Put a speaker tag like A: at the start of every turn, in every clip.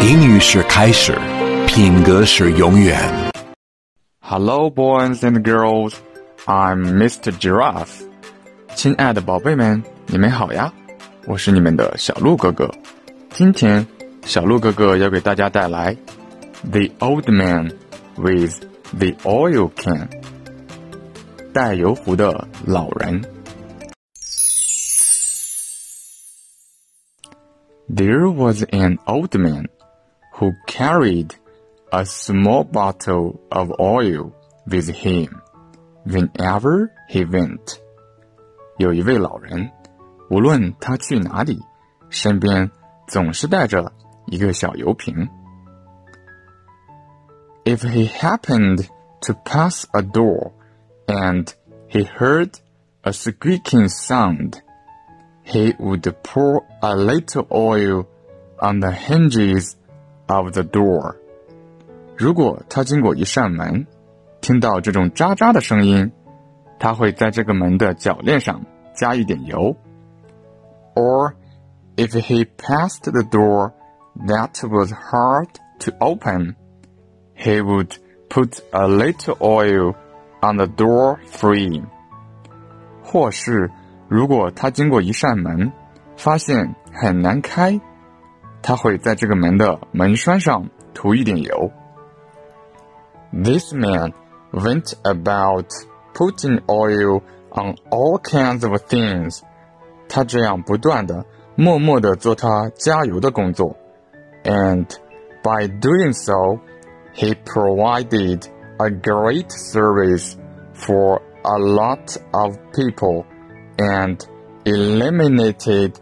A: 英语是开始，品格是永远。
B: Hello, boys and girls. I'm Mr. Giraffe. 亲爱的宝贝们，你们好呀！我是你们的小鹿哥哥。今天，小鹿哥哥要给大家带来《The Old Man with the Oil Can》带油壶的老人。There was an old man who carried a small bottle of oil with him whenever he went. 有一位老人，无论他去哪里，身边总是带着一个小油瓶。If he happened to pass a door and he heard a squeaking sound, he would pour a little oil on the hinges of the door. 如果他经过一扇门，听到这种喳喳的声音，他会在这个门的铰链上加一点油。Or if he passed the door that was hard to open, he would put a little oil on the door frame. 或是如果他经过一扇门，发现很难开， 他会在这个门的门栓上涂一点油。This man went about putting oil on all kinds of things. 他这样不断的、默默的做他加油的工作，and by doing so, he provided a great service for a lot of people and eliminated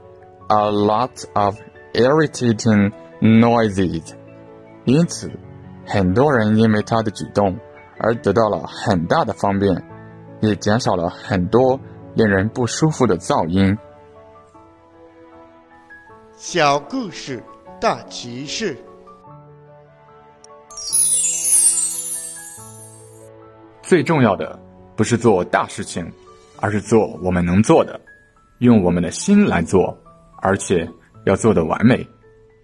B: a lot of irritating noises. 因此，很多人因为他的举动而得到了很大的方便，也减少了很多令人不舒服的噪音。
C: 小故事大启示。
B: 最重要的不是做大事情，而是做我们能做的，用我们的心来做，而且要做的完美，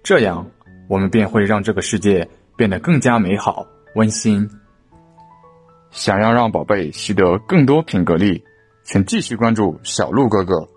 B: 这样我们便会让这个世界变得更加美好温馨。想要让宝贝习得更多品格力，请继续关注小鹿哥哥。